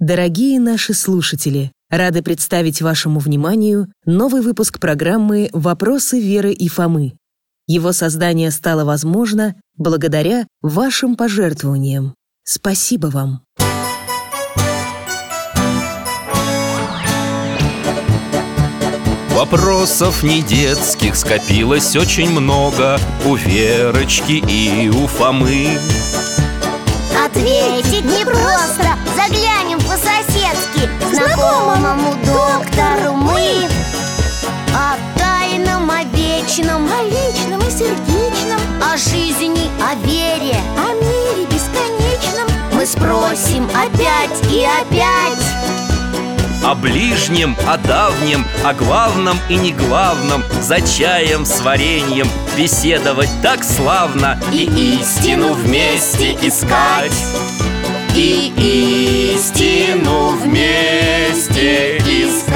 Дорогие наши слушатели, рады представить вашему вниманию новый выпуск программы «Вопросы Веры и Фомы». Его создание стало возможно благодаря вашим пожертвованиям. Спасибо вам! Вопросов не детских скопилось очень много У Верочки и у Фомы Ответить непросто знакомому доктору мы О тайном, о вечном О личном и сердечном О жизни, о вере О мире бесконечном. Мы спросим опять и опять. О ближнем, о давнем, о главном и не главном За чаем с вареньем беседовать так славно И истину вместе искать И истину вместе искать.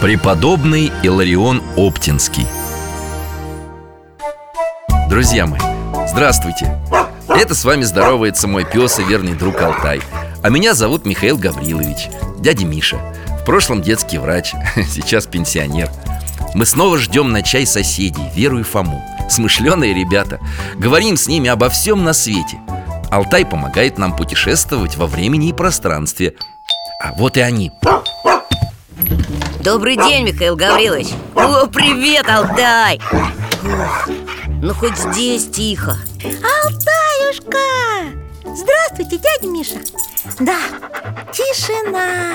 Преподобный Иларион Оптинский. Друзья мои, здравствуйте! Это с вами здоровается мой пес и верный друг Алтай. А меня зовут Михаил Гаврилович, дядя Миша. В прошлом детский врач, сейчас пенсионер. Мы снова ждем на чай соседей, Веру и Фому Смышленые ребята. Говорим с ними обо всем на свете. Алтай помогает нам путешествовать во времени и пространстве. А вот и они. Добрый день, Михаил Гаврилович. О, привет, Алтай! Ух, Ну хоть здесь тихо. Алтаюшка! Здравствуйте, дядя Миша. Да, тишина.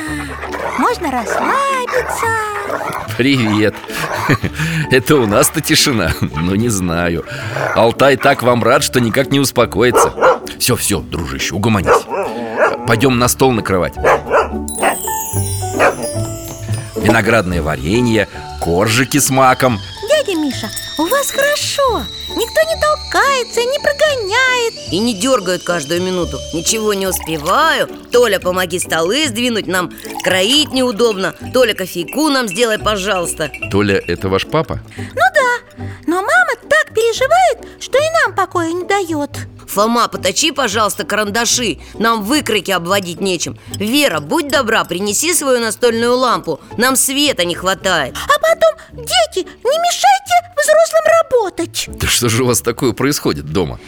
Можно расслабиться. Привет. Это у нас-то тишина Ну не знаю. Алтай так вам рад, что никак не успокоится. Все, все, дружище, угомонись. Пойдем на стол накрывать. Виноградное варенье, коржики с маком. Дядя Миша, у вас хорошо Никто не толкается, не прогоняет. И не дергают каждую минуту. Ничего не успеваю. Толя, помоги столы сдвинуть Нам кроить неудобно. Толя, кофейку нам сделай, пожалуйста. Толя, это ваш папа? Ну да, но мама так переживает, что и нам покоя не дает. Фома, поточи, пожалуйста, карандаши. Нам выкройки обводить нечем. Вера, будь добра, принеси свою настольную лампу. Нам света не хватает. А потом, дети, не мешайте взрослым работать. Да что же у вас такое происходит дома?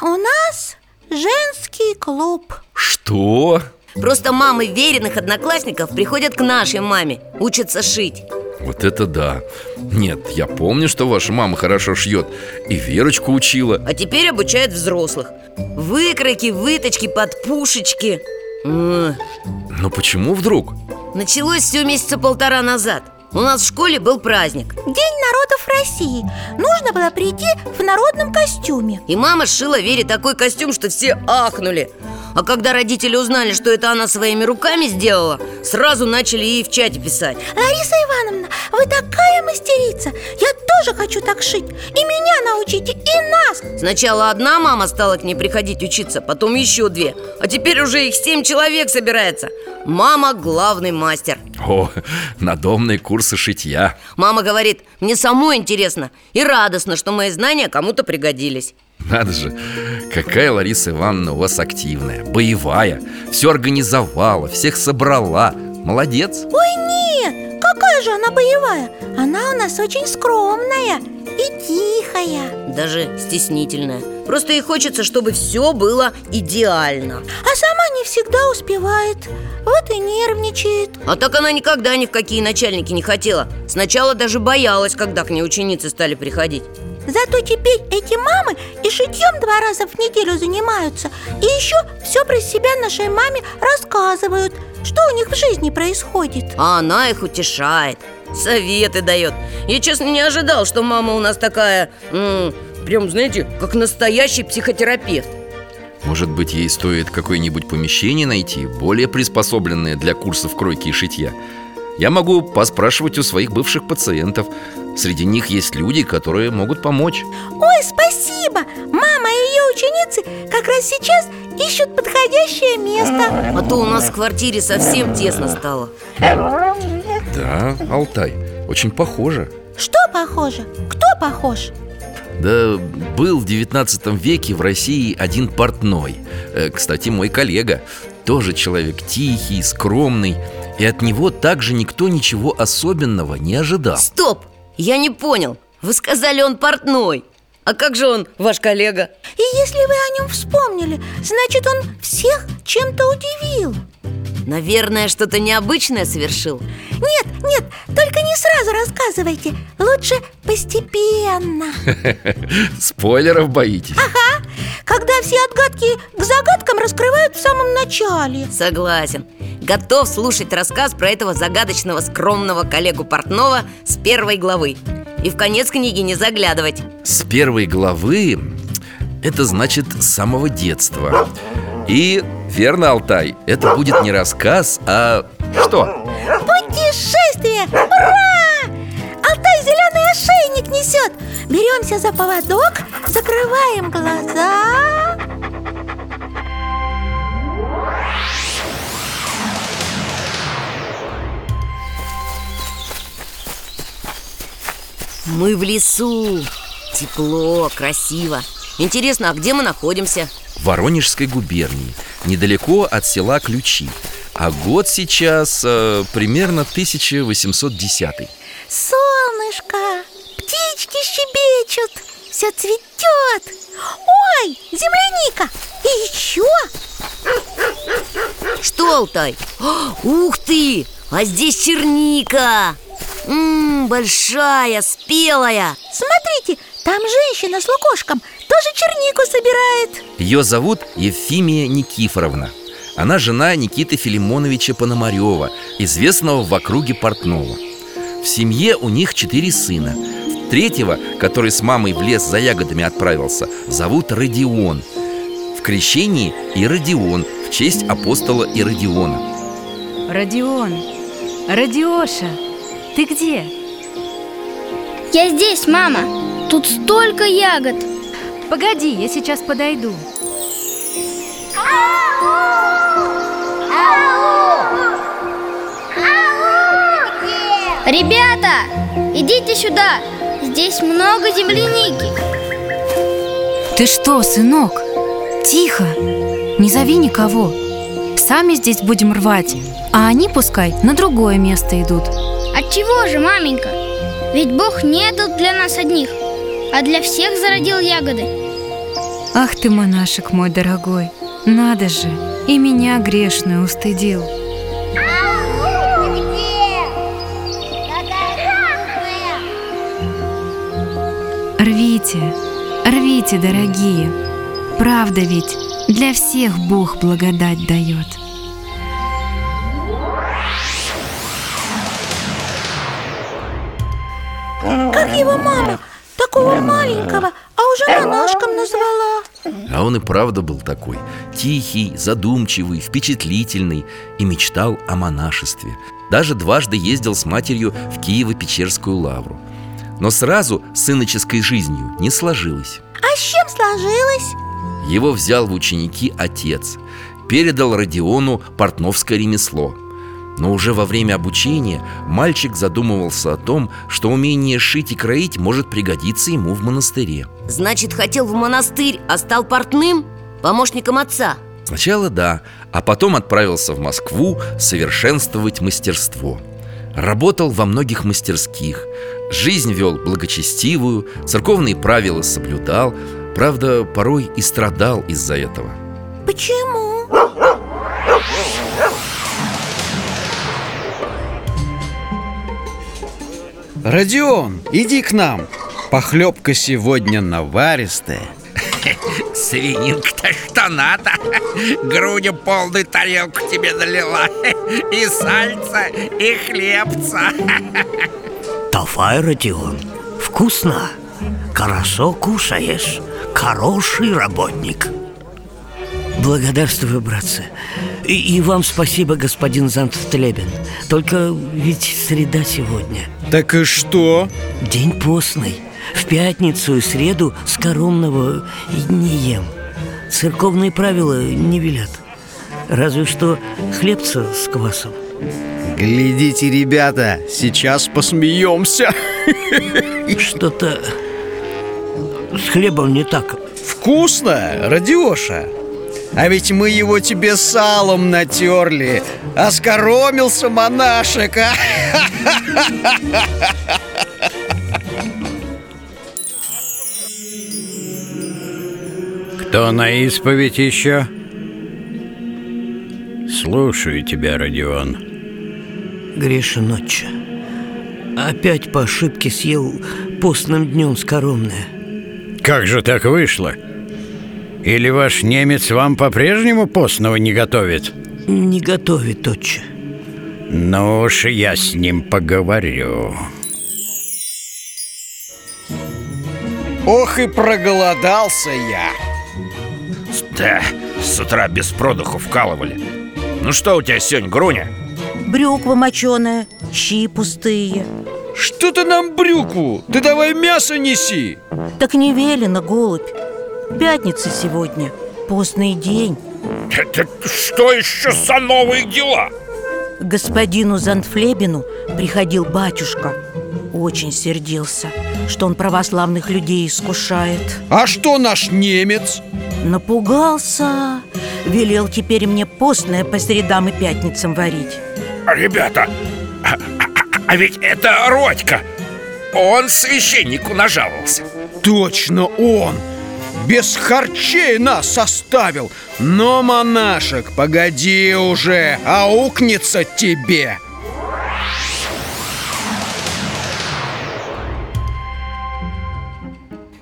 У нас женский клуб. Что? Просто мамы веренных одноклассников приходят к нашей маме Учатся шить. Вот это да. Нет, я помню, что ваша мама хорошо шьет И Верочку учила. А теперь обучают взрослых. Выкройки, выточки, подпушечки. Но почему вдруг? Началось все месяца полтора назад У нас в школе был праздник. День народов России. Нужно было прийти в народном костюме. И мама сшила Вере такой костюм, что все ахнули. А когда родители узнали, что это она своими руками сделала Сразу начали ей в чате писать. Лариса Ивановна, вы такая мастерица. Я тоже хочу так шить. И меня научите, и нас. Сначала одна мама стала к ней приходить учиться, потом еще две. А теперь уже их семь человек собирается. Мама главный мастер. О, надомные курсы шитья. Мама говорит, мне самой интересно И радостно, что мои знания кому-то пригодились Надо же, какая Лариса Ивановна у вас активная, боевая Все организовала, всех собрала Молодец. Ой, нет, какая же она боевая. Она у нас очень скромная и тихая. Даже стеснительная. Просто ей хочется, чтобы все было идеально. А сама не всегда успевает. Вот и нервничает. А так она никогда ни в какие начальники не хотела. Сначала даже боялась, когда к ней ученицы стали приходить Зато теперь эти мамы и шитьем два раза в неделю занимаются. И еще все про себя нашей маме рассказывают Что у них в жизни происходит. А она их утешает Советы дает Я, честно, не ожидал, что мама у нас такая м, Прям, знаете, как настоящий психотерапевт. Может быть, ей стоит какое-нибудь помещение найти Более приспособленное для курсов кройки и шитья Я могу поспрашивать у своих бывших пациентов. Среди них есть люди, которые могут помочь. Ой, спасибо! Мама и ее ученицы как раз сейчас ищут подходящее место. А то у нас в квартире совсем тесно стало. Да, Алтай, очень похоже. Что похоже? Кто похож? Да был в 19 веке в России один портной. Э, Кстати, мой коллега Тоже человек тихий, скромный И от него также никто ничего особенного не ожидал Стоп! Я не понял Вы сказали, он портной А как же он, ваш коллега? И если вы о нем вспомнили, значит он всех чем-то удивил Наверное, что-то необычное совершил. Нет, нет, только не сразу рассказывайте. Лучше постепенно. Спойлеров боитесь? Когда все отгадки к загадкам раскрывают в самом начале. Согласен. Готов слушать рассказ про этого загадочного скромного коллегу портного с первой главы. И в конец книги не заглядывать. С первой главы Это значит с самого детства И верно, Алтай, это будет не рассказ, а что? Путешествие! Ура! Алтай зеленый ошейник несет Беремся за поводок, закрываем глаза Мы в лесу Тепло, красиво Интересно, а где мы находимся? В Воронежской губернии Недалеко от села Ключи А год сейчас э, примерно 1810 Солнышко, птички щебечут, все цветет Ой, земляника, и еще Что, Алтай? О, Ух ты! А здесь черника! Ммм, большая, спелая Смотрите, там женщина с лукошком тоже чернику собирает Ее зовут Ефимия Никифоровна Она жена Никиты Филимоновича Пономарева Известного в округе Портнова В семье у них четыре сына Третьего, который с мамой в лес за ягодами отправился, зовут Родион В крещении и Родион в честь апостола Иродиона Родион, Родиоша, ты где? Я здесь, мама. Тут столько ягод. Погоди, я сейчас подойду Ребята, идите сюда. Здесь много земляники. Ты что, сынок? Тихо, не зови никого Сами здесь будем рвать, а они пускай на другое место идут От чего же, маменька? Ведь Бог не дал для нас одних, а для всех зародил ягоды. Ах ты, монашек мой дорогой, надо же, и меня грешную устыдил. Рвите, рвите, дорогие Правда ведь, для всех Бог благодать дает. Как его мама, такого маленького, а уже монашком назвала. А он и правда был такой. Тихий, задумчивый, впечатлительный И мечтал о монашестве. Даже дважды ездил с матерью в Киево-Печерскую лавру. Но сразу с иноческой жизнью не сложилось. А с чем сложилось? Его взял в ученики отец. Передал Родиону портновское ремесло Но уже во время обучения мальчик задумывался о том, что умение шить и кроить может пригодиться ему в монастыре Значит, хотел в монастырь, а стал портным? Помощником отца Сначала да, а потом отправился в Москву совершенствовать мастерство Работал во многих мастерских Жизнь вел благочестивую, церковные правила соблюдал Правда, порой и страдал из-за этого Почему? Родион, иди к нам. Похлебка сегодня наваристая Свининка-то что надо Грудью полную тарелку тебе налила. И сальца, и хлебца. Давай, Родион, вкусно. Хорошо кушаешь. Хороший работник Благодарствую, братцы. И, и вам спасибо, господин Зантлебен Только ведь среда сегодня. Так и что? День постный. В пятницу и среду скоромного не ем. Церковные правила не велят. Разве что хлебца с квасом. Глядите, ребята, сейчас посмеемся. Что-то с хлебом не так? Вкусно, Радиоша А ведь мы его тебе салом натерли Оскоромился монашек, а? Кто на исповедь еще? Слушаю тебя, Родион Гриша ночью Опять по ошибке съел постным днем скоромное Как же так вышло? Или ваш немец вам по-прежнему постного не готовит? Не готовит, отче. Ну уж я с ним поговорю. Ох и проголодался я. Да, с утра без продуху вкалывали. Ну что у тебя сегодня, Груня? Брюква моченая, щи пустые. Что ты нам брюкву? Ты давай мясо неси. Так не велено, голубь Пятница сегодня, постный день. Это что еще за новые дела? К господину Зандфлебину приходил батюшка. Очень сердился, что он православных людей искушает. А что наш немец? Напугался. Велел теперь мне постное по средам и пятницам варить. Ребята, а, а- а ведь это Родька. Он священнику нажаловался. Точно он! Без харчей нас составил Но, монашек, погоди уже, аукнется тебе.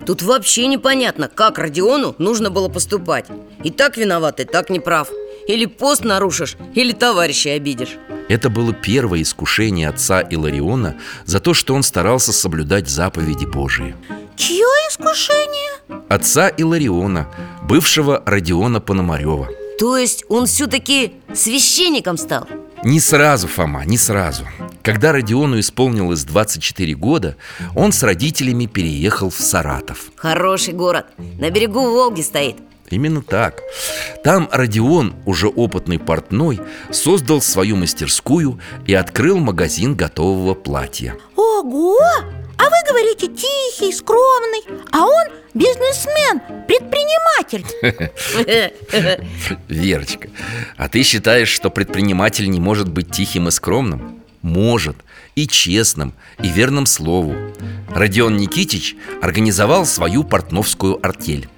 Тут вообще непонятно, как Родиону нужно было поступать. И так виноват, и так неправ. Или пост нарушишь, или товарища обидишь. Это было первое искушение отца Илариона за то, что он старался соблюдать заповеди Божии. Чье искушение? Отца Илариона, бывшего Родиона Пономарева. То есть он все-таки священником стал? Не сразу, Фома, не сразу. Когда Родиону исполнилось 24 года, он с родителями переехал в Саратов. Хороший город, на берегу Волги стоит Именно так. Там Родион, уже опытный портной, создал свою мастерскую и открыл магазин готового платья. Ого! А вы говорите тихий, скромный А он бизнесмен, предприниматель. Верочка, а ты считаешь, что предприниматель не может быть тихим и скромным? Может, и честным, и верным слову. Родион Никитич организовал свою портновскую артель.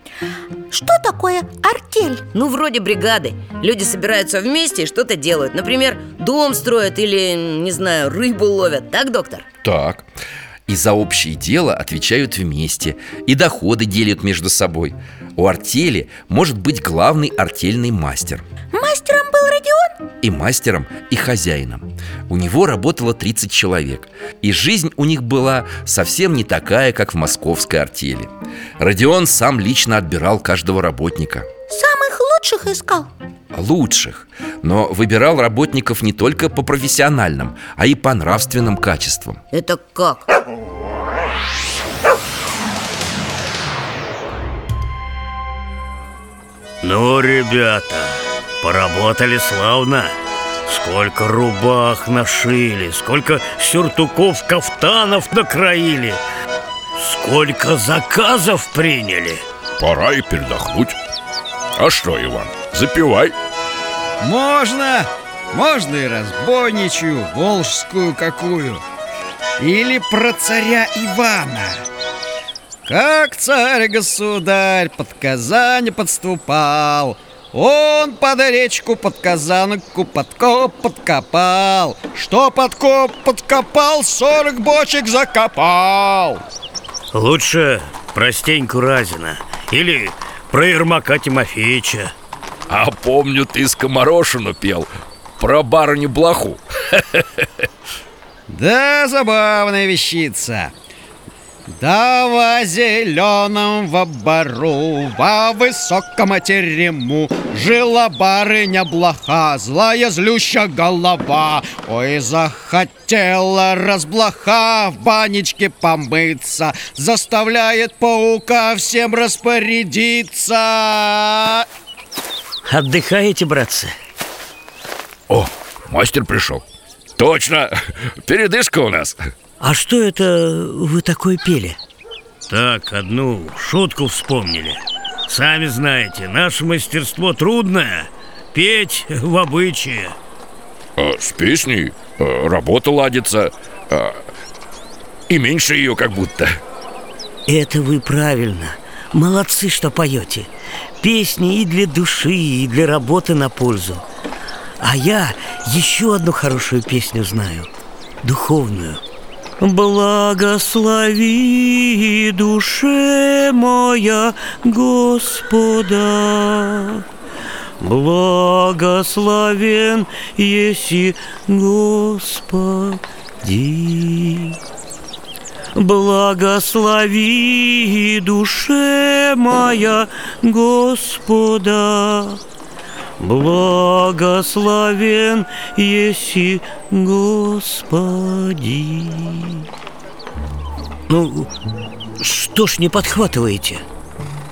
Что такое артель? Ну, вроде бригады. Люди собираются вместе и что-то делают. Например, дом строят или, не знаю, рыбу ловят. Так, доктор? Так И за общее дело отвечают вместе И доходы делят между собой. У артели может быть главный артельный мастер. Мастером был Родион? И мастером, и хозяином. У него работало 30 человек И жизнь у них была совсем не такая, как в московской артели. Родион сам лично отбирал каждого работника. Самых лучших искал. Лучших. Но выбирал работников не только по профессиональным, а и по нравственным качествам. Это как? Ну, ребята, поработали славно. Сколько рубах нашили Сколько сюртуков, кафтанов накроили. Сколько заказов приняли. Пора и передохнуть А что, Иван, запивай. Можно, можно и разбойничью, волжскую какую Или про царя Ивана. Как царь-государь под Казань подступал Он под речку под Казанку подкоп подкопал. Что подкоп подкопал, сорок бочек закопал. Лучше про Стеньку Разина Или про Ермака Тимофеевича. А помню, ты скоморошину пел Про барыню Блоху. Да, забавная вещица Да во зеленом во бару, во высоком терему. Жила барыня блоха, злая злюща голова. Ой, захотела разблоха в банечке помыться Заставляет паука всем распорядиться. Отдыхаете, братцы? О, мастер пришел. Точно, передышка у нас А что это вы такое пели? Так, одну шутку вспомнили. Сами знаете, наше мастерство трудное Петь в обычае. А, С песней а, работа ладится а, И меньше ее как будто. Это вы правильно. Молодцы, что поете. Песни и для души, и для работы на пользу. А я еще одну хорошую песню знаю Духовную Благослови душе моя Господа. Благословен еси Господи. Благослови душе моя Господа Благословен еси Господи Ну, что ж не подхватываете?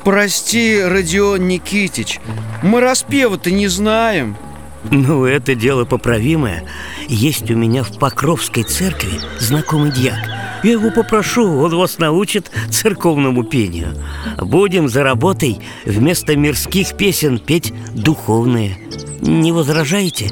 Прости, Родион Никитич, мы распева-то не знаем Ну, это дело поправимое. Есть у меня в Покровской церкви знакомый дьяк. Я его попрошу, он вас научит церковному пению. Будем за работой вместо мирских песен петь духовные. Не возражаете?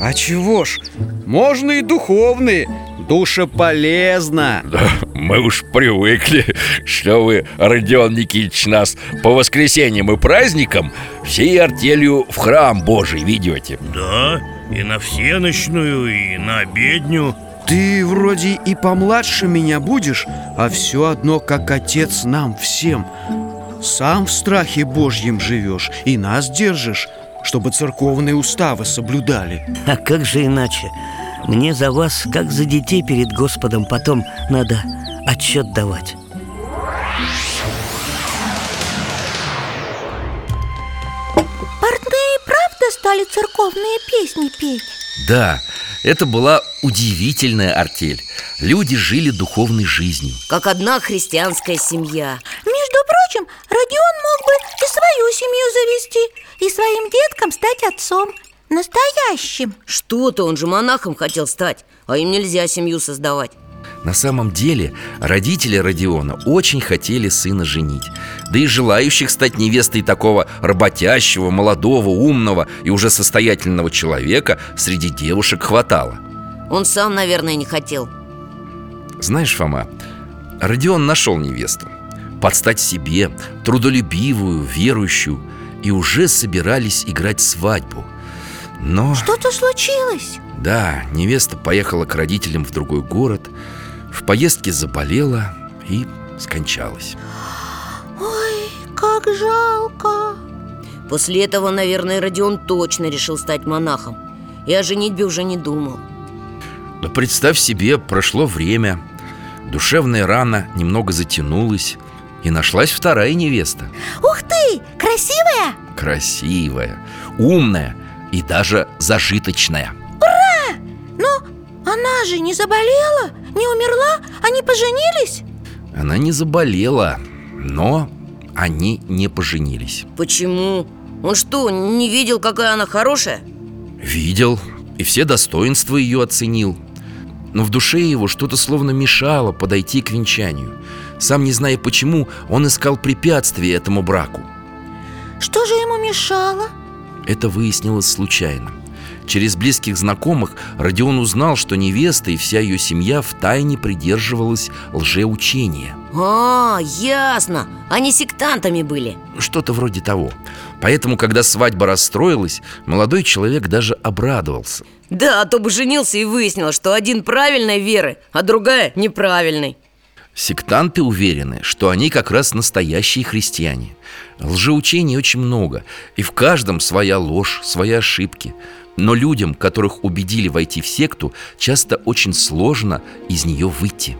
А чего ж, можно и духовные Душеполезно да, Мы уж привыкли, что вы, Родион Никитич, нас по воскресеньям и праздникам Всей артелью в храм Божий ведете Да, и на всеночную, и на обедню ты вроде и помладше меня будешь, а все одно как отец нам всем. Сам в страхе Божьем живешь и нас держишь, чтобы церковные уставы соблюдали. А как же иначе? Мне за вас, как за детей перед Господом, потом надо отчет давать. Портные правда стали церковные песни петь? Да, это была удивительная артель Люди жили духовной жизнью Как одна христианская семья Между прочим, Родион мог бы и свою семью завести И своим деткам стать отцом Настоящим. Что-то, он же монахом хотел стать А им нельзя семью создавать. На самом деле родители Родиона очень хотели сына женить. Да и желающих стать невестой такого работящего, молодого, умного и уже состоятельного человека среди девушек хватало. Он сам, наверное, не хотел. Знаешь, Фома, Родион нашел невесту. Подстать себе, трудолюбивую, верующую И уже собирались играть свадьбу Но... Что-то случилось? Да, невеста поехала к родителям в другой город в поездке заболела и скончалась Ой, как жалко После этого, наверное, Родион точно решил стать монахом И о женитьбе уже не думал Но представь себе, прошло время Душевная рана немного затянулась И нашлась вторая невеста Ух ты! Красивая? Красивая, умная и даже зажиточная Ура! Но она же не заболела? Не умерла? Они поженились? Она не заболела, но они не поженились Почему? Он что, не видел, какая она хорошая? Видел, и все достоинства ее оценил Но в душе его что-то словно мешало подойти к венчанию Сам не зная почему, он искал препятствия этому браку Что же ему мешало? Это выяснилось случайно. Через близких знакомых Родион узнал, что невеста и вся ее семья втайне придерживалась лжеучения. А, ясно, они сектантами были. Что-то вроде того. Поэтому, когда свадьба расстроилась, молодой человек даже обрадовался. Да, а то бы женился и выяснилось, что один правильной веры, а другая неправильной Сектанты уверены, что они как раз настоящие христиане. Лжеучений очень много, и в каждом своя ложь, свои ошибки. Но людям, которых убедили войти в секту, часто очень сложно из нее выйти.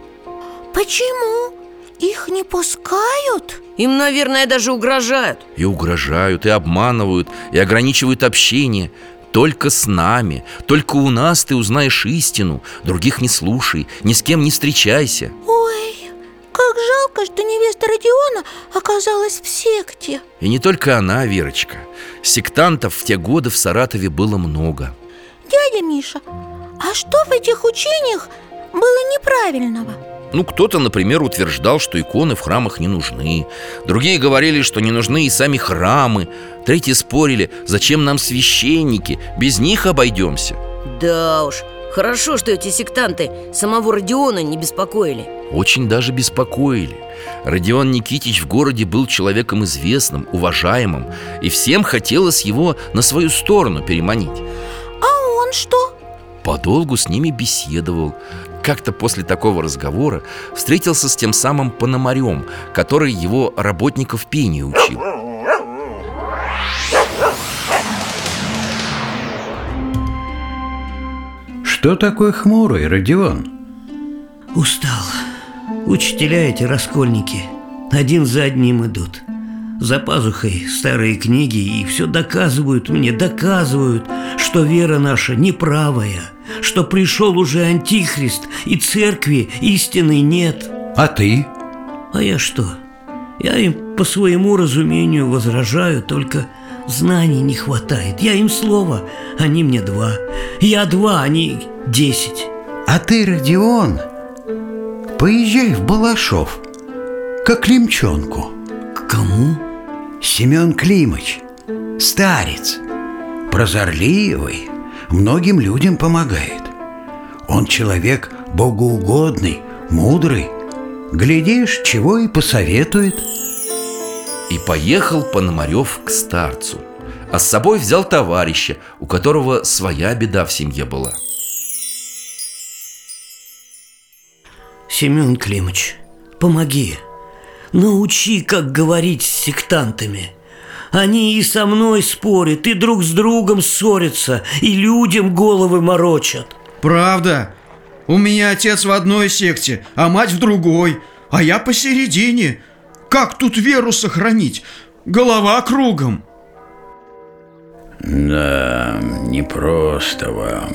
Почему? Их не пускают? Им, наверное, даже угрожают. И угрожают, и обманывают, и ограничивают общение. Только с нами, только у нас ты узнаешь истину. Других не слушай, ни с кем не встречайся. Ой, как жалко, что невеста Родиона оказалась в секте. И не только она, Верочка. Сектантов в те годы в Саратове было много. Дядя Миша, а что в этих учениях было неправильного? Ну, кто-то, например, утверждал, что иконы в храмах не нужны. Другие говорили, что не нужны и сами храмы. Третьи спорили, зачем нам священники, без них обойдемся. Да уж, хорошо, что эти сектанты самого Родиона не беспокоили. Очень даже беспокоили. Родион Никитич в городе был человеком известным, уважаемым И всем хотелось его на свою сторону переманить. А он что? Подолгу с ними беседовал. Как-то после такого разговора встретился с тем самым Пономарем Который его работников пению учил Что такое хмурый, Родион? Устал. Учителя эти раскольники один за одним идут. За пазухой старые книги и все доказывают мне, доказывают, что вера наша неправая, что пришел уже антихрист и церкви истины нет. А ты? А я что? Я им по своему разумению возражаю, только знаний не хватает. Я им слово, они мне два. Я два, они десять. А ты, Родион, поезжай в Балашов, к Климчонку. К кому? Семен Климыч, старец, прозорливый, многим людям помогает. Он человек богоугодный, мудрый. Глядишь, чего и посоветует. И поехал Пономарев к старцу. А с собой взял товарища, у которого своя беда в семье была. Семен Климыч, помоги. Научи, как говорить с сектантами. Они и со мной спорят, и друг с другом ссорятся И людям головы морочат. Правда? У меня отец в одной секте, а мать в другой А я посередине Как тут веру сохранить? Голова кругом Да, непросто вам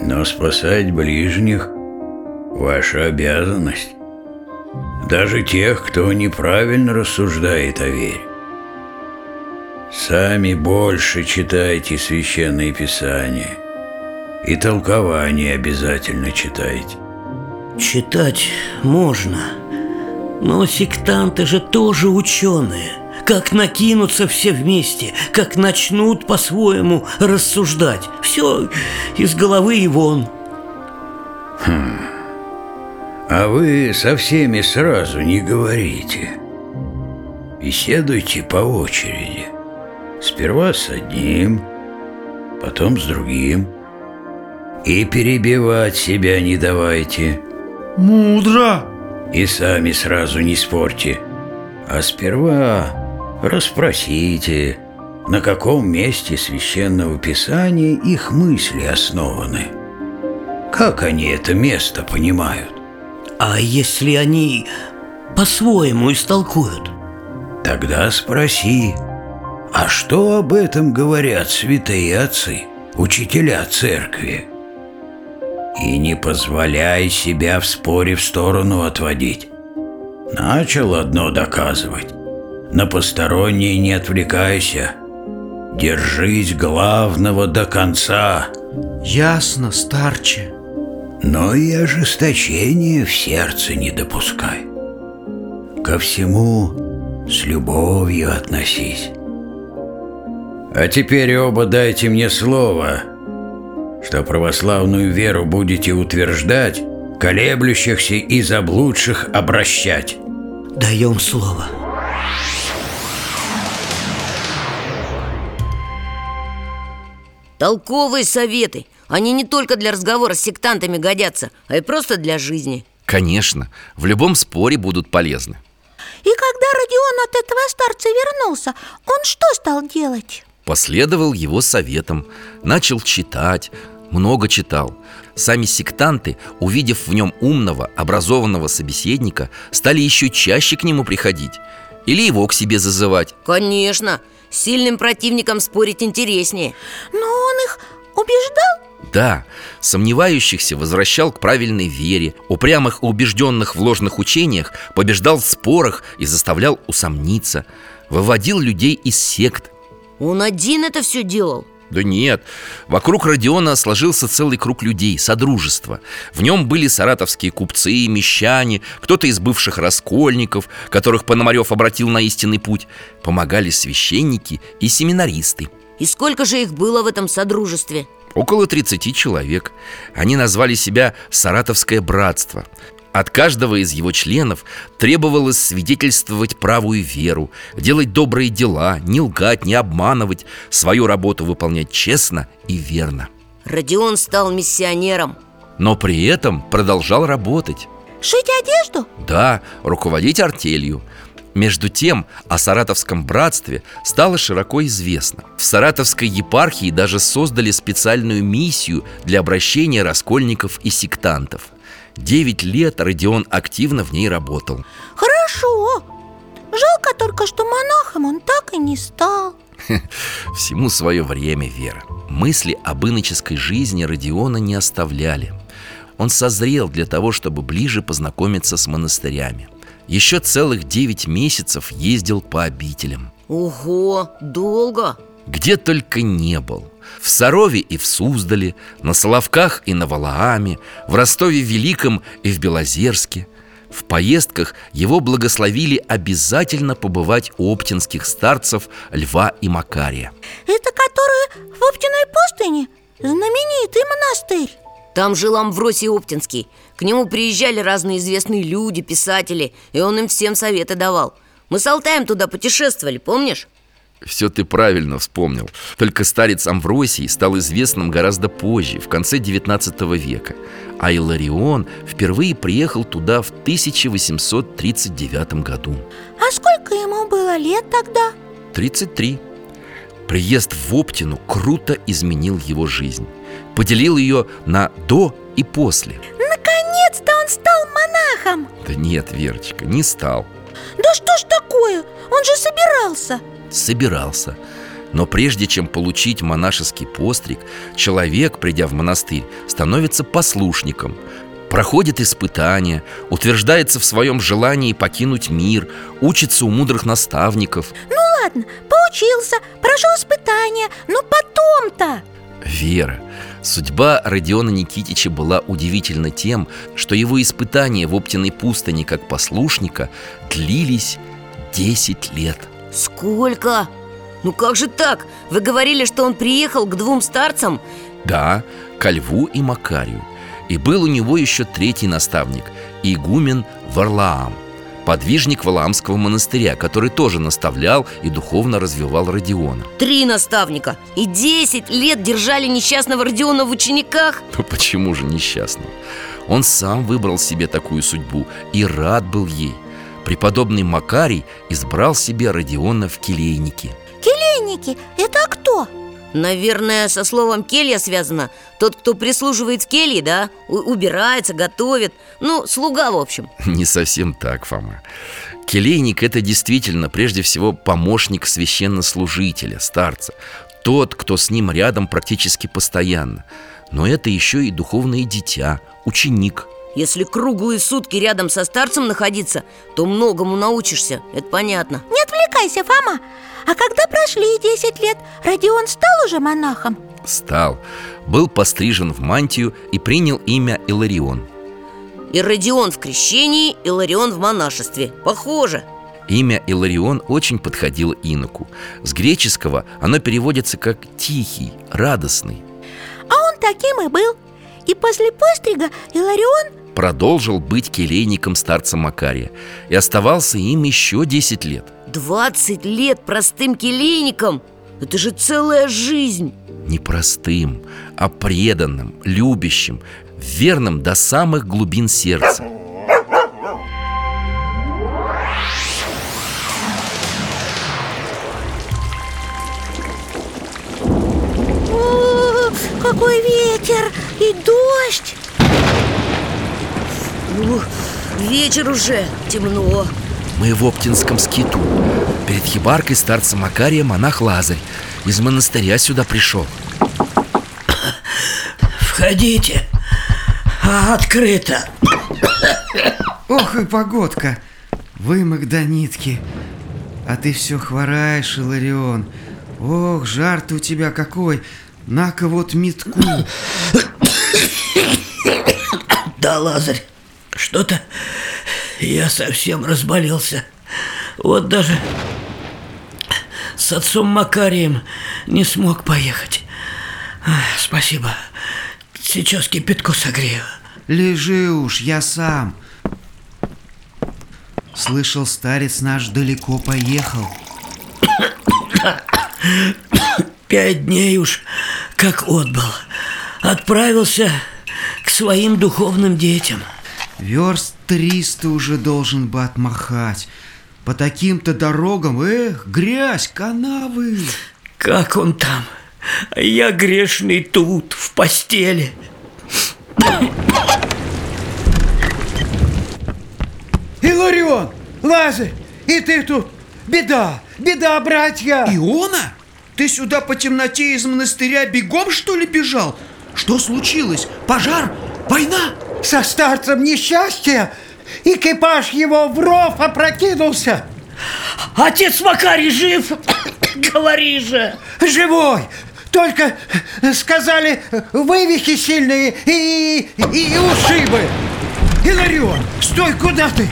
Но спасать ближних – ваша обязанность даже тех, кто неправильно рассуждает о вере. Сами больше читайте священные писания и толкование обязательно читайте. Читать можно, но сектанты же тоже ученые. Как накинутся все вместе, как начнут по-своему рассуждать. Все из головы и вон. Хм. А вы со всеми сразу не говорите. Беседуйте по очереди. Сперва с одним, потом с другим. И перебивать себя не давайте. Мудро! И сами сразу не спорьте. А сперва расспросите, на каком месте священного писания их мысли основаны. Как они это место понимают? А если они по-своему истолкуют? Тогда спроси, а что об этом говорят святые отцы, учителя церкви? И не позволяй себя в споре в сторону отводить. Начал одно доказывать. На посторонние не отвлекайся. Держись главного до конца. Ясно, старче. Но и ожесточения в сердце не допускай. Ко всему с любовью относись. А теперь оба дайте мне слово, что православную веру будете утверждать, колеблющихся и заблудших обращать. Даем слово. Толковые советы Они не только для разговора с сектантами годятся А и просто для жизни Конечно, в любом споре будут полезны И когда Родион от этого старца вернулся, он что стал делать? Последовал его советам, начал читать, много читал Сами сектанты, увидев в нем умного, образованного собеседника Стали еще чаще к нему приходить Или его к себе зазывать Конечно, с сильным противником спорить интереснее Но он их убеждал? Да, сомневающихся возвращал к правильной вере Упрямых и убежденных в ложных учениях Побеждал в спорах и заставлял усомниться Выводил людей из сект Он один это все делал? Да нет, вокруг Родиона сложился целый круг людей, содружество В нем были саратовские купцы, мещане, кто-то из бывших раскольников, которых Пономарев обратил на истинный путь. Помогали священники и семинаристы. И сколько же их было в этом содружестве? Около 30 человек. Они назвали себя «Саратовское братство» От каждого из его членов требовалось свидетельствовать правую веру, делать добрые дела, не лгать, не обманывать, свою работу выполнять честно и верно. Родион стал миссионером. Но при этом продолжал работать. Шить одежду? Да, руководить артелью. Между тем, о Саратовском братстве стало широко известно. В Саратовской епархии даже создали специальную миссию для обращения раскольников и сектантов. Девять лет Родион активно в ней работал. Хорошо. Жалко только, что монахом он так и не стал. Всему свое время, Вера. Мысли об иноческой жизни Родиона не оставляли. Он созрел для того, чтобы ближе познакомиться с монастырями. Еще целых девять месяцев ездил по обителям. Ого, долго! Где только не был В Сарове и в Суздале На Соловках и на Валааме В Ростове Великом и в Белозерске. В поездках его благословили обязательно побывать у оптинских старцев Льва и Макария. Это которые в Оптиной пустыне? Знаменитый монастырь. Там жил Амвросий Оптинский. К нему приезжали разные известные люди, писатели И он им всем советы давал. Мы с Алтаем туда путешествовали, помнишь? Все ты правильно вспомнил. Только старец Амвросий стал известным гораздо позже, в конце 19 века А Иларион впервые приехал туда в 1839 году. А сколько ему было лет тогда? 33 Приезд в Оптину круто изменил его жизнь. Поделил ее на «до» и «после» Наконец-то он стал монахом! Да нет, Верочка, не стал. Да что ж такое? Он же собирался собирался но прежде чем получить монашеский постриг, человек, придя в монастырь, становится послушником, проходит испытания, утверждается в своем желании покинуть мир, учится у мудрых наставников. Ну ладно, поучился, прошел испытания, но потом-то... Вера, судьба Родиона Никитича была удивительна тем, что его испытания в Оптиной пустыне как послушника длились 10 лет. Сколько? Ну как же так? Вы говорили, что он приехал к двум старцам? Да, ко Льву и Макарию И был у него еще третий наставник Игумен Варлаам Подвижник Валаамского монастыря Который тоже наставлял и духовно развивал Родиона Три наставника И десять лет держали несчастного Родиона в учениках Ну почему же несчастного? Он сам выбрал себе такую судьбу И рад был ей Преподобный Макарий избрал себе Родиона в келейнике. Келейники – это кто? Наверное, со словом келья связано. Тот, кто прислуживает в келье, да? У- убирается, готовит. Ну, слуга, в общем. Не совсем так, Фома. Келейник – это действительно прежде всего помощник священнослужителя, старца. Тот, кто с ним рядом практически постоянно. Но это еще и духовное дитя, ученик – Если круглые сутки рядом со старцем находиться То многому научишься, это понятно. Не отвлекайся, Фома. А когда прошли 10 лет, Родион стал уже монахом? Стал, был пострижен в мантию и принял имя Иларион. И Родион в крещении, и Ларион в монашестве. Похоже. Имя Иларион очень подходило иноку. С греческого оно переводится как «тихий», «радостный» А он таким и был. И после пострига Иларион Продолжил быть келейником старца Макария. И оставался им еще 10 лет. 20 лет простым келейником? Это же целая жизнь. Не простым, а преданным, любящим Верным до самых глубин сердца. О, какой ветер! И дождь Ух, вечер уже, темно. Мы в Оптинском скиту. Перед хибаркой старца Макария монах Лазарь. Из монастыря сюда пришел. Входите. А, Открыто. Ох и погодка. Вымок до нитки А ты все хвораешь, Иларион. Ох, жар-то у тебя какой. На-ка вот метку. Да, Лазарь, что-то я совсем разболелся. Вот даже с отцом Макарием не смог поехать. Спасибо. Сейчас кипятку согрею. Лежи уж, я сам. Слышал, старец наш далеко поехал. Пять дней уж как отбыл. Отправился к своим духовным детям Верст триста уже должен бы отмахать По таким-то дорогам, эх, грязь, канавы Как он там? Я грешный тут, в постели Иларион, Лазарь, и ты тут Беда, беда, братья Иона? Ты сюда по темноте из монастыря бегом, что ли, бежал? Что случилось? Пожар? Война? Со старцем несчастье Экипаж его в ров опрокинулся. Отец Макарий жив? Говори же. Живой. Только сказали вывихи сильные и, и, и ушибы. Иларион, стой, куда ты?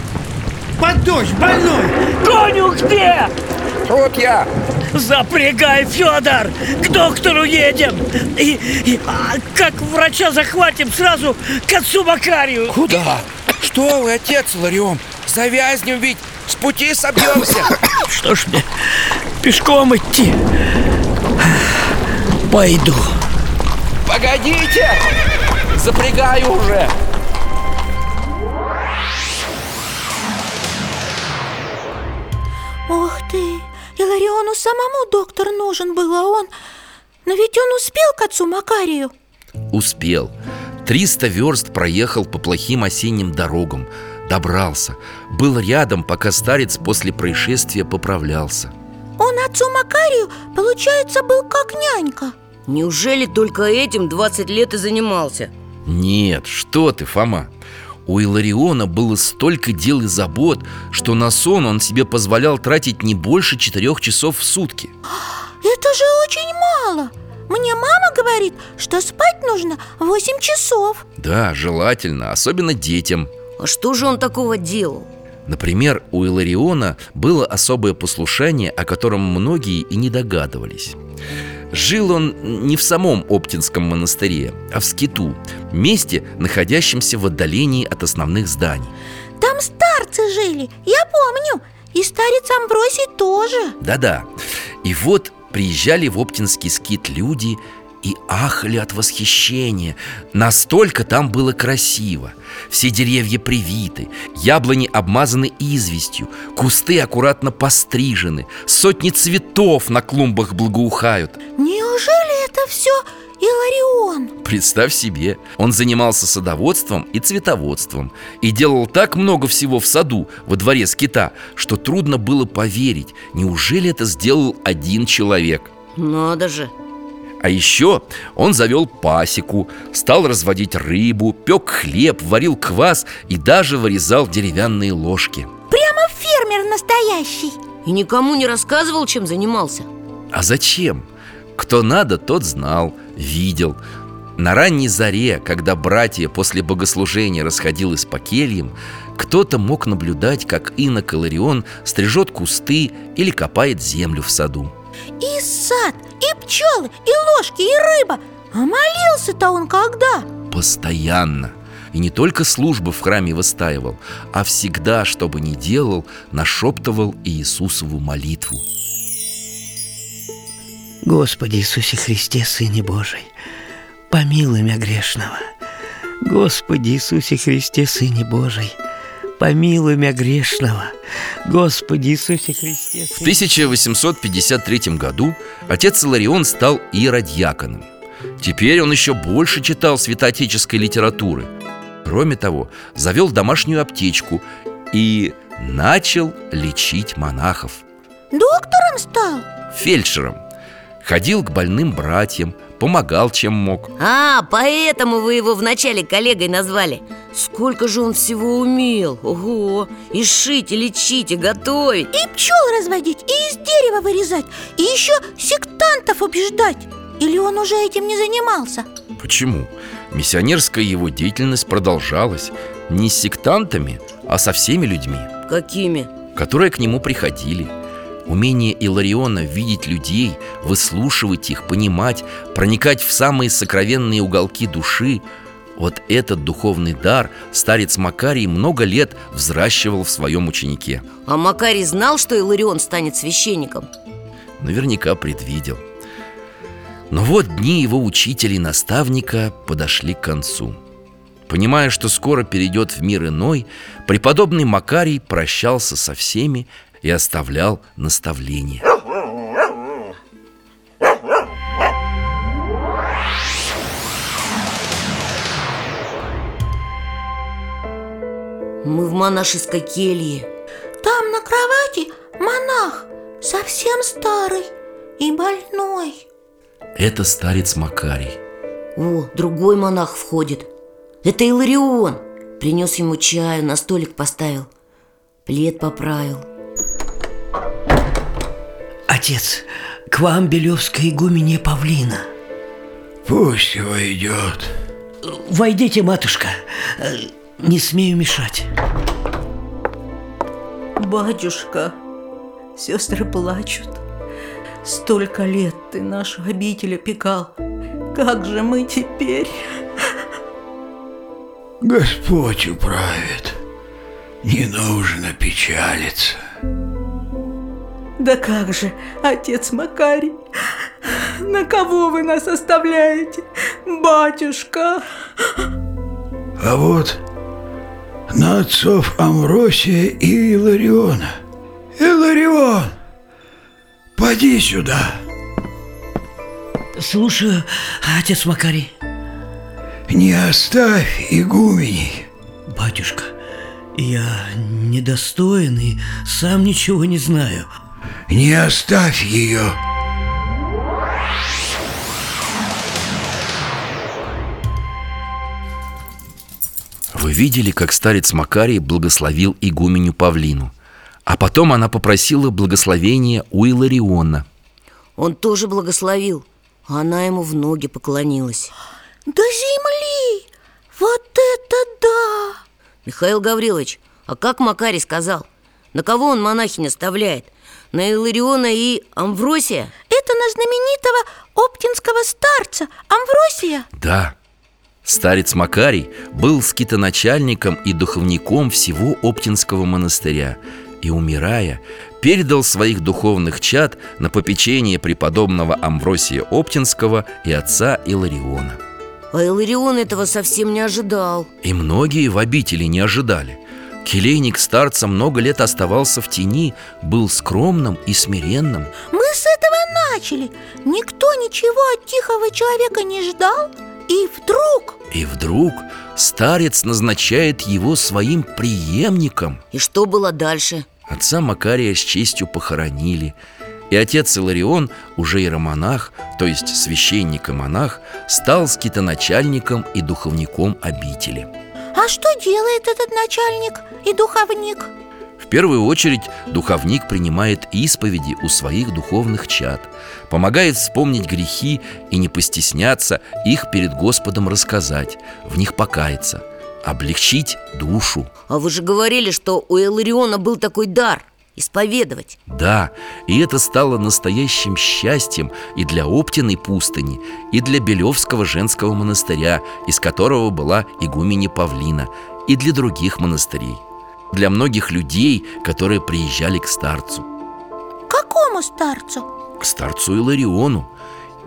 Под дождь, больной. Коню где? Тут я Запрягай, Федор! К доктору едем! И, и а как врача захватим сразу к отцу Макарию? Куда? Что вы, отец Ларион? Завязнем ведь, с пути собьемся Что ж мне, пешком идти? Пойду Погодите! Запрягаю уже! Илариону самому доктор нужен был, а он... Но ведь он успел к отцу Макарию. Успел. 300 верст проехал по плохим осенним дорогам. Добрался. Был рядом, пока старец после происшествия поправлялся. Он отцу Макарию, получается, был как нянька. Неужели только этим 20 лет и занимался? Нет, что ты, Фома у Илариона было столько дел и забот, что на сон он себе позволял тратить не больше четырех часов в сутки. Это же очень мало. Мне мама говорит, что спать нужно 8 часов. Да, желательно, особенно детям. А что же он такого делал? Например, у Илариона было особое послушание, о котором многие и не догадывались Жил он не в самом Оптинском монастыре, а в Скиту Месте, находящемся в отдалении от основных зданий. Там старцы жили, я помню. И старец Амбросий тоже. Да-да. И вот приезжали в Оптинский скит люди и ахали от восхищения Настолько там было красиво Все деревья привиты Яблони обмазаны известью Кусты аккуратно пострижены Сотни цветов на клумбах благоухают Неужели это все Иларион? Представь себе, он занимался садоводством и цветоводством И делал так много всего в саду, во дворе скита Что трудно было поверить Неужели это сделал один человек? Надо же а еще он завел пасеку, стал разводить рыбу, пек хлеб, варил квас и даже вырезал деревянные ложки. Прямо фермер настоящий. И никому не рассказывал, чем занимался? А зачем? Кто надо, тот знал, видел. На ранней заре, когда братья после богослужения расходилось по кельям Кто-то мог наблюдать, как инок Иларион стрижет кусты или копает землю в саду И сад, и пчелы, и ложки, и рыба А молился-то он когда? Постоянно и не только службы в храме выстаивал, а всегда, что бы ни делал, нашептывал Иисусову молитву. Господи Иисусе Христе, Сыне Божий, помилуй меня грешного. Господи Иисусе Христе, Сыне Божий, помилуй меня грешного. Господи Иисусе Христе. В 1853 году отец Иларион стал иеродьяконом. Теперь он еще больше читал святоотеческой литературы. Кроме того, завел домашнюю аптечку и начал лечить монахов. Доктором стал? Фельдшером. Ходил к больным братьям, помогал чем мог. А, поэтому вы его вначале коллегой назвали Сколько же он всего умел Ого, и шить, и лечить, и готовить И пчел разводить, и из дерева вырезать И еще сектантов убеждать Или он уже этим не занимался? Почему? Миссионерская его деятельность продолжалась Не с сектантами, а со всеми людьми Какими? Которые к нему приходили Умение Илариона видеть людей, выслушивать их, понимать, проникать в самые сокровенные уголки души. Вот этот духовный дар старец Макарий много лет взращивал в своем ученике. А Макарий знал, что Иларион станет священником? Наверняка предвидел. Но вот дни его учителя и наставника подошли к концу. Понимая, что скоро перейдет в мир иной, преподобный Макарий прощался со всеми и оставлял наставления. Мы в монашеской келье. Там на кровати монах Совсем старый и больной. Это старец Макарий. О, другой монах входит. Это Иларион. Принес ему чаю, на столик поставил. Плед поправил Отец, к вам Белевская игуменья Павлина. Пусть войдет. Войдите, матушка. Не смею мешать. Батюшка, сестры плачут. Столько лет ты нашу обитель опекал. Как же мы теперь? Господь управит. Не нужно печалиться Да как же, отец Макарий На кого вы нас оставляете, батюшка? А вот на отцов Амвросия и Илариона. Иларион, поди сюда. Слушаю, отец Макарий. Не оставь игуменей. Батюшка, я недостоин и сам ничего не знаю Не оставь ее Вы видели, как старец Макарий благословил игуменю Павлину А потом она попросила благословения у Илариона Он тоже благословил а Она ему в ноги поклонилась До земли! Вот это да! Михаил Гаврилович, а как Макарий сказал? На кого он монахинь оставляет? На Илариона и Амвросия? Это на знаменитого оптинского старца Амвросия Да, Старец Макарий был скитоначальником и духовником всего Оптинского монастыря и, умирая, передал своих духовных чад на попечение преподобного Амвросия Оптинского и отца Илариона. А Иларион этого совсем не ожидал И многие в обители не ожидали Келейник старца много лет оставался в тени, был скромным и смиренным. Мы с этого начали. Никто ничего от тихого человека не ждал. И вдруг И вдруг старец назначает его своим преемником. И что было дальше? Отца Макария с честью похоронили. И отец Иларион, уже иеромонах, то есть священник и монах Стал скитоначальником и духовником обители А что делает этот начальник и духовник? В первую очередь духовник принимает исповеди у своих духовных чад Помогает вспомнить грехи и не постесняться их перед Господом рассказать В них покаяться Облегчить душу А вы же говорили, что у Элариона был такой дар Исповедовать Да, и это стало настоящим счастьем и для Оптиной пустыни, и для Белевского женского монастыря, из которого была игуменя Павлина, и для других монастырей Для многих людей, которые приезжали к старцу Какому старцу? К старцу Илариону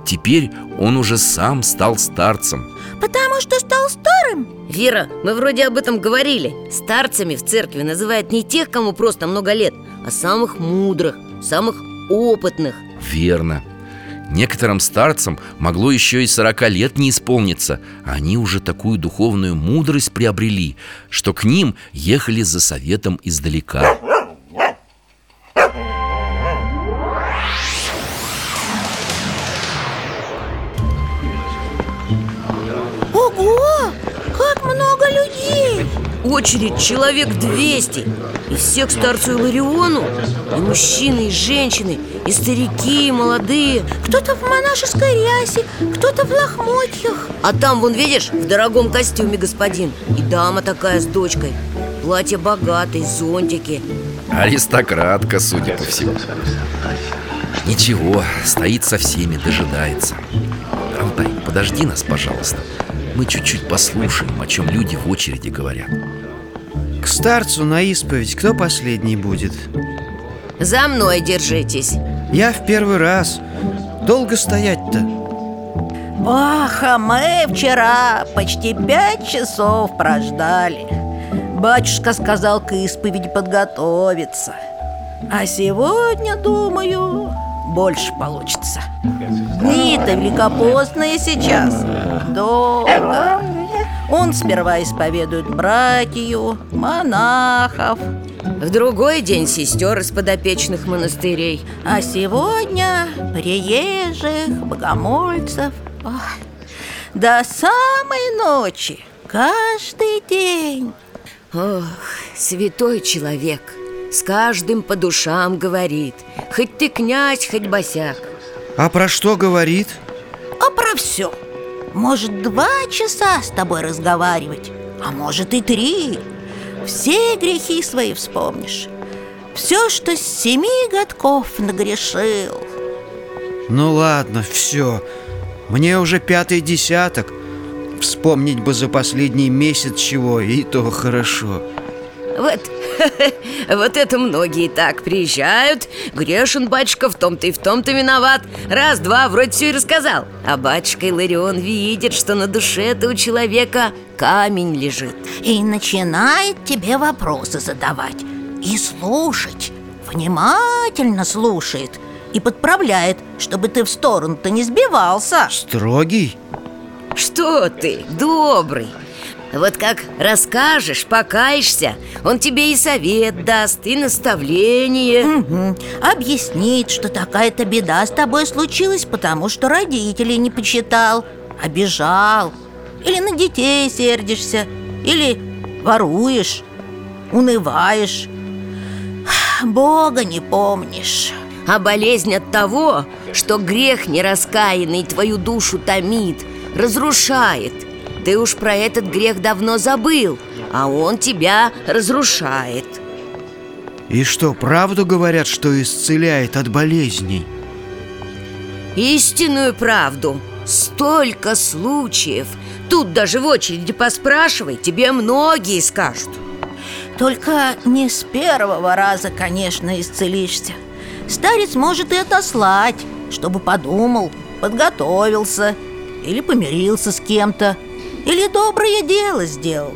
Теперь он уже сам стал старцем. Потому что стал старым? Вера, мы вроде об этом говорили. Старцами в церкви называют не тех, кому просто много лет А самых мудрых, самых опытных. Верно. Некоторым старцам могло еще и 40 лет не исполниться. А Они уже такую духовную мудрость приобрели Что к ним ехали за советом издалека очередь человек 200 И все к старцу Илариону И мужчины, и женщины, и старики, и молодые. Кто-то в монашеской рясе, кто-то в лохмотьях. А там, вон, видишь, в дорогом костюме господин. И дама такая с дочкой. Платье богатое, зонтики. Аристократка, судя по всему. Ничего, стоит со всеми, дожидается. Алтай, подожди нас, пожалуйста. Мы чуть-чуть послушаем, о чем люди в очереди говорят старцу на исповедь кто последний будет? За мной держитесь. Я в первый раз. Долго стоять-то? Ох, а мы вчера почти пять часов прождали. Батюшка сказал к исповеди подготовиться. А сегодня, думаю, больше получится. Дни-то великопостные сейчас. Долго Он сперва исповедует братью, монахов. В другой день сестер из подопечных монастырей. А сегодня приезжих, богомольцев. Ох, До самой ночи, каждый день. Ох, святой человек С каждым по душам говорит. Хоть ты князь, хоть босяк. А про что говорит? А про все Может два часа с тобой разговаривать А может и три. Все грехи свои вспомнишь. Все, что с семи годков нагрешил. Ну ладно, все Мне уже пятый десяток. Вспомнить бы за последний месяц чего, и то хорошо. Вот, вот это многие так приезжают. Грешен батюшка в том-то и в том-то виноват. Раз-два вроде все и рассказал. А батюшка Иларион видит, что на душе-то у человека камень лежит. И начинает тебе вопросы задавать. И слушать. Внимательно слушает. И подправляет, чтобы ты в сторону-то не сбивался. Строгий? Что ты, добрый Вот как расскажешь, покаешься Он тебе и совет даст, и наставление. Угу. Объяснит, что такая-то беда с тобой случилась Потому что родителей не почитал Обижал Или на детей сердишься Или воруешь Унываешь. Бога не помнишь. А болезнь от того, что грех нераскаянный твою душу томит разрушает Ты уж про этот грех давно забыл, а он тебя разрушает. И что, правду говорят, что исцеляет от болезней? Истинную правду. Столько случаев. Тут даже в очереди поспрашивай Тебе многие скажут. Только не с первого раза, конечно, исцелишься. Старец может и отослать, чтобы подумал, подготовился или помирился с кем-то, или доброе дело сделал.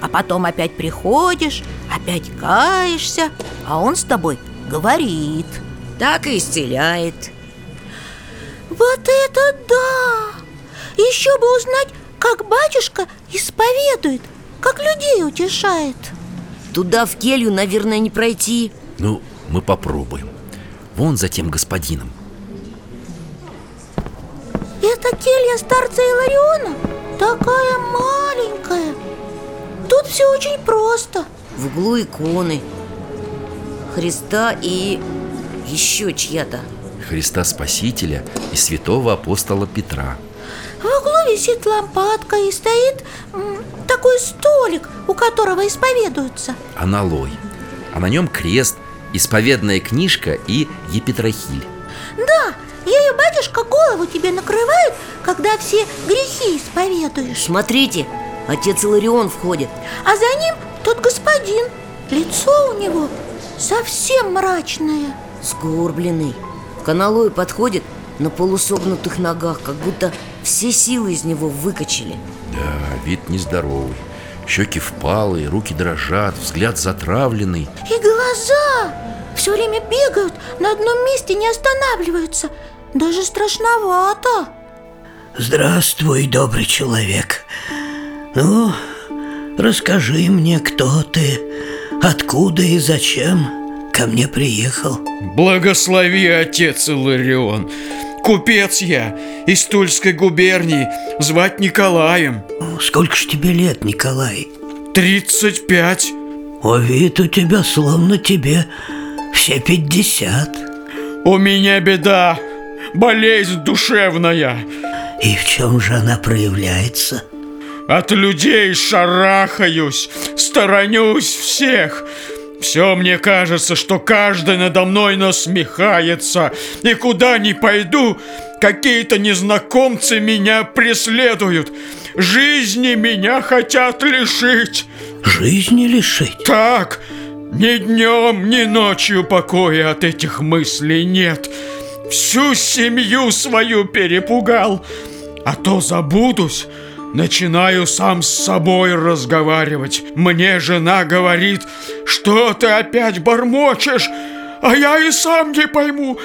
А потом опять приходишь, опять каешься, а он с тобой говорит. Так и исцеляет. Вот это да! Еще бы узнать, как батюшка исповедует, как людей утешает. Туда в келью, наверное, не пройти. Ну, мы попробуем. Вон за тем господином. Это келья старца Илариона? Такая маленькая. Тут все очень просто. В углу иконы. Христа и еще чья-то. Христа Спасителя и святого апостола Петра. В углу висит лампадка и стоит м, такой столик, у которого исповедуются Аналой. А на нем крест, исповедная книжка и епитрахиль. Да, Ею батюшка голову тебе накрывает, когда все грехи исповедуешь. Смотрите, отец Иларион входит. А за ним тот господин. Лицо у него совсем мрачное. Сгорбленный. К аналою подходит на полусогнутых ногах Как будто все силы из него выкачали. Да, вид нездоровый. Щеки впалые, руки дрожат, взгляд затравленный. И глаза все время бегают, на одном месте не останавливаются даже страшновато. Здравствуй, добрый человек. Ну, расскажи мне, кто ты Откуда и зачем ко мне приехал. Благослови, отец Иларион. Купец я из Тульской губернии Звать Николаем. Сколько ж тебе лет, Николай? Тридцать пять. А вид у тебя словно тебе все пятьдесят. У меня беда, болезнь душевная. И в чем же она проявляется? От людей шарахаюсь, сторонюсь всех. Все мне кажется, что каждый надо мной насмехается. И куда ни пойду, какие-то незнакомцы меня преследуют. Жизни меня хотят лишить. Жизни лишить? Так, ни днем, ни ночью покоя от этих мыслей нет Всю семью свою перепугал. А то забудусь Начинаю сам с собой разговаривать. Мне жена говорит, что ты опять бормочешь? А я и сам не пойму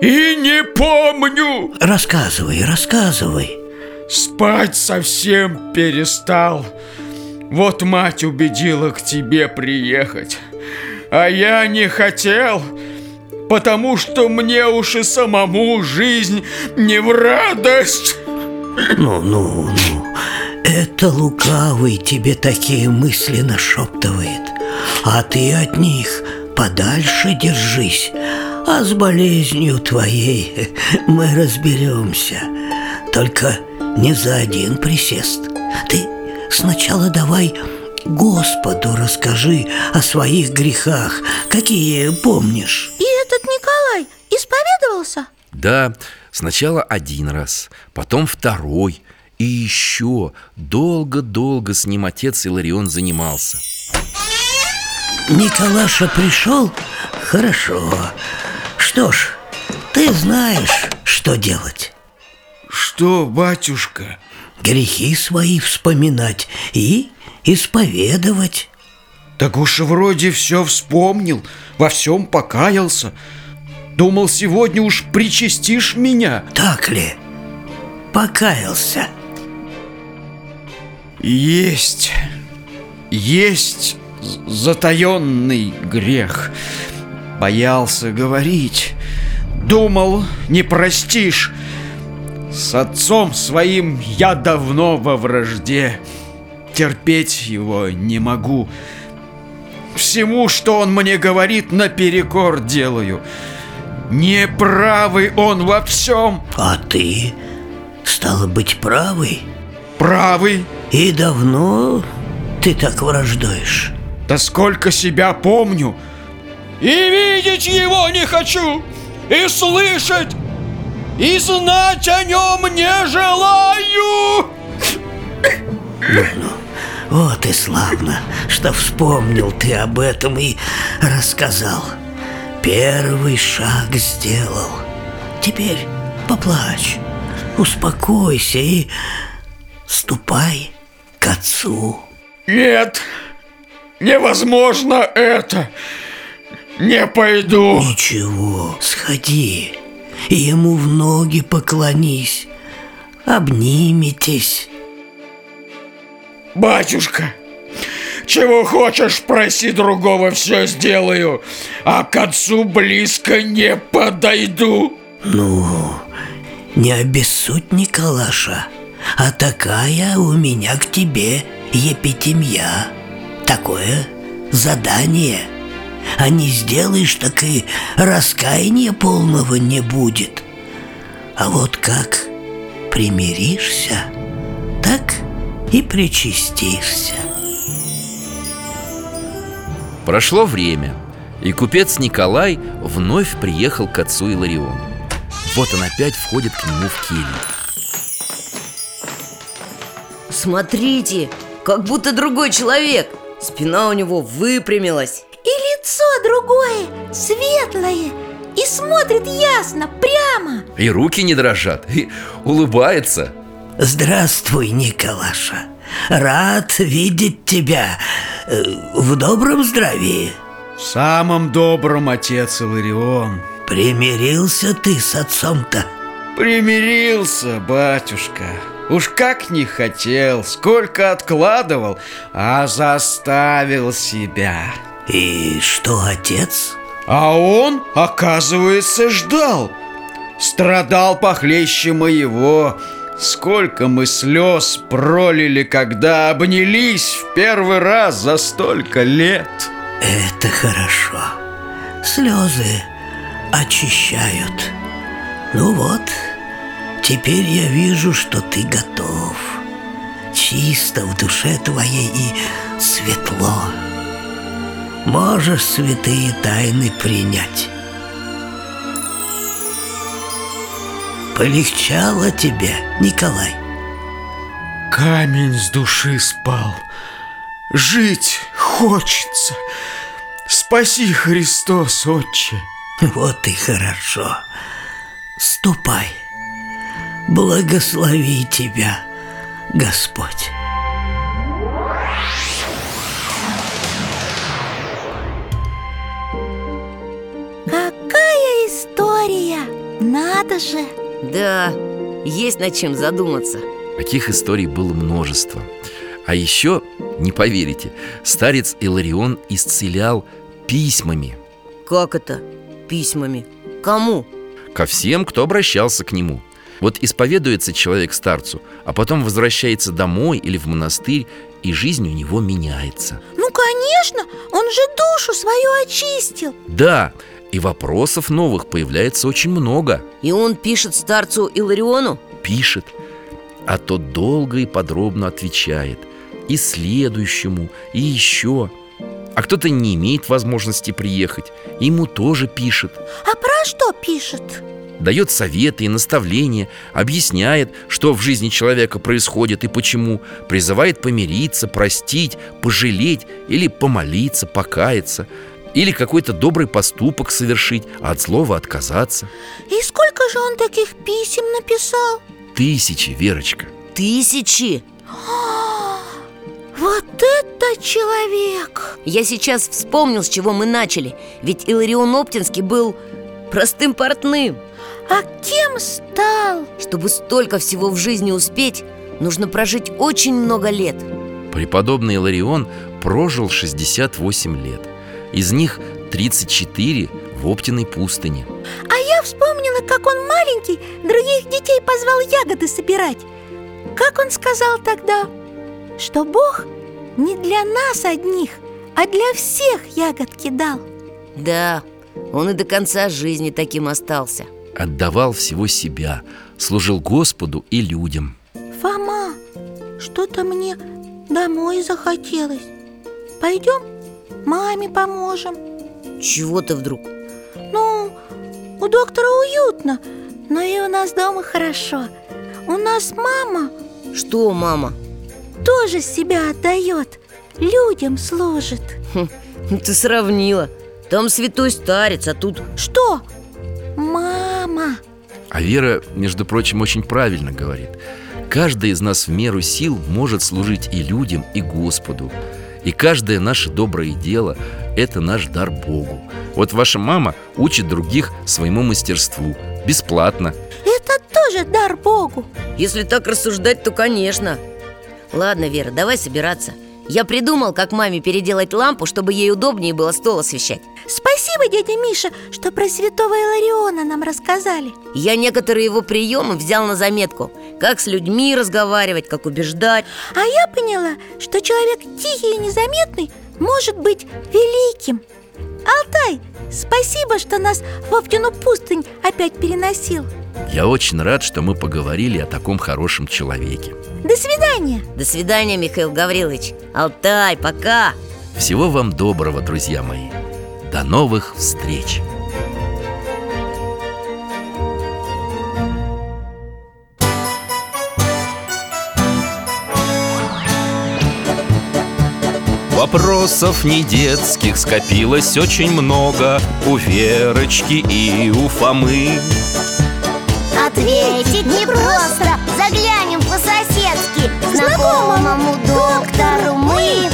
И не помню. Рассказывай, рассказывай. Спать совсем перестал. Вот мать убедила к тебе приехать. А я не хотел Потому что мне уж и самому жизнь не в радость. Ну, ну, ну это лукавый тебе такие мысли нашептывает. А ты от них подальше держись А с болезнью твоей мы разберемся. Только не за один присест. Ты сначала давай Господу расскажи о своих грехах Какие помнишь И этот Николай исповедовался? Да, сначала один раз, потом второй – и еще долго-долго с ним отец Иларион занимался Николаша пришел? Хорошо Что ж, ты знаешь, что делать Что, батюшка? Грехи свои вспоминать и исповедовать Так уж вроде все вспомнил, во всем покаялся Думал, сегодня уж причастишь меня Так ли? Покаялся есть, есть затаенный грех. Боялся говорить, думал, не простишь. С отцом своим я давно во вражде. Терпеть его не могу. Всему, что он мне говорит, наперекор делаю. Неправый он во всем. А ты, стало быть, правый? Правый. И давно ты так враждуешь? Да сколько себя помню И видеть его не хочу И слышать И знать о нем не желаю Ну, ну, вот и славно, что вспомнил ты об этом и рассказал Первый шаг сделал Теперь поплачь, успокойся и ступай к отцу? Нет, невозможно это. Не пойду. Ничего, сходи ему в ноги поклонись. Обниметесь. Батюшка, чего хочешь, проси другого, все сделаю, а к отцу близко не подойду. Ну, не обессудь Николаша. А такая у меня к тебе епитемья Такое задание А не сделаешь, так и раскаяния полного не будет А вот как примиришься, так и причастишься. Прошло время, и купец Николай вновь приехал к отцу Илариону. Вот он опять входит к нему в келью. Смотрите, как будто другой человек. Спина у него выпрямилась. И лицо другое, светлое И смотрит ясно, прямо. И руки не дрожат, и улыбается Здравствуй, Николаша. Рад видеть тебя. Э, в добром здравии. В самом добром, отец Иларион. Примирился ты с отцом-то? Примирился, батюшка. Уж как не хотел, сколько откладывал, а заставил себя. И что, отец? А он, оказывается, ждал. Страдал похлеще моего Сколько мы слез пролили, когда обнялись в первый раз за столько лет. Это хорошо. Слезы очищают. Ну вот, теперь я вижу, что ты готов. Чисто в душе твоей и светло. Можешь святые тайны принять Полегчало тебе, Николай? Камень с души спал Жить хочется Спаси, Христос, Отче Вот и хорошо Ступай Благослови тебя, Господь Какая история! Надо же! Да, есть над чем задуматься Таких историй было множество А еще, не поверите, старец Иларион исцелял письмами Как это? Письмами? Кому? Ко всем, кто обращался к нему Вот исповедуется человек старцу, а потом возвращается домой или в монастырь И жизнь у него меняется Ну, конечно, он же душу свою очистил Да, и вопросов новых появляется очень много. И он пишет старцу Илариону? Пишет, а тот долго и подробно отвечает. И следующему, и еще. А кто-то не имеет возможности приехать. Ему тоже пишет. А про что пишет? Дает советы и наставления. Объясняет, что в жизни человека происходит и почему. Призывает помириться, простить, пожалеть Или помолиться, покаяться Или какой-то добрый поступок совершить А от слова отказаться И сколько же он таких писем написал? Тысячи, Верочка Тысячи? Вот это человек! Я сейчас вспомнил, с чего мы начали Ведь Иларион Оптинский был простым портным А кем стал? Чтобы столько всего в жизни успеть Нужно прожить очень много лет Преподобный Иларион прожил 68 лет Из них 34 в Оптиной пустыне. А я вспомнила, как он маленький других детей позвал ягоды собирать. Как он сказал тогда? Что Бог не для нас одних, а для всех ягодки дал. Да, он и до конца жизни таким остался. Отдавал всего себя Служил Господу и людям. Фома, что-то мне домой захотелось. Пойдем, маме поможем. Чего ты вдруг? Ну, у доктора уютно, но и у нас дома хорошо. У нас мама Что, мама? тоже себя отдает Людям служит. Хм, ты сравнила. Там святой старец, а тут... Что? Мама. А Вера, между прочим, очень правильно говорит. Каждый из нас в меру сил может служить и людям, и Господу И каждое наше доброе дело – это наш дар Богу. Вот ваша мама учит других своему мастерству. Бесплатно. Это тоже дар Богу. Если так рассуждать, то конечно. Ладно, Вера, давай собираться. Я придумал, как маме переделать лампу, чтобы ей удобнее было стол освещать Спасибо, дядя Миша, что про святого Илариона нам рассказали. Я некоторые его приемы взял на заметку. Как с людьми разговаривать, как убеждать. А я поняла, что человек тихий и незаметный может быть великим. Алтай, спасибо, что нас в Оптину пустынь опять переносил. Я очень рад, что мы поговорили о таком хорошем человеке. До свидания. До свидания, Михаил Гаврилович. Алтай, пока. Всего вам доброго, друзья мои До новых встреч! Вопросов не детских скопилось очень много У Верочки и у Фомы. Ответить непросто Заглянем по-соседски. Знакомому доктору мы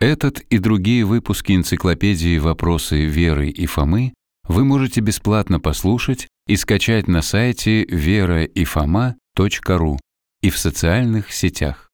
Этот и другие выпуски энциклопедии «Вопросы Веры и Фомы» вы можете бесплатно послушать и скачать на сайте вераифома.ру и в социальных сетях.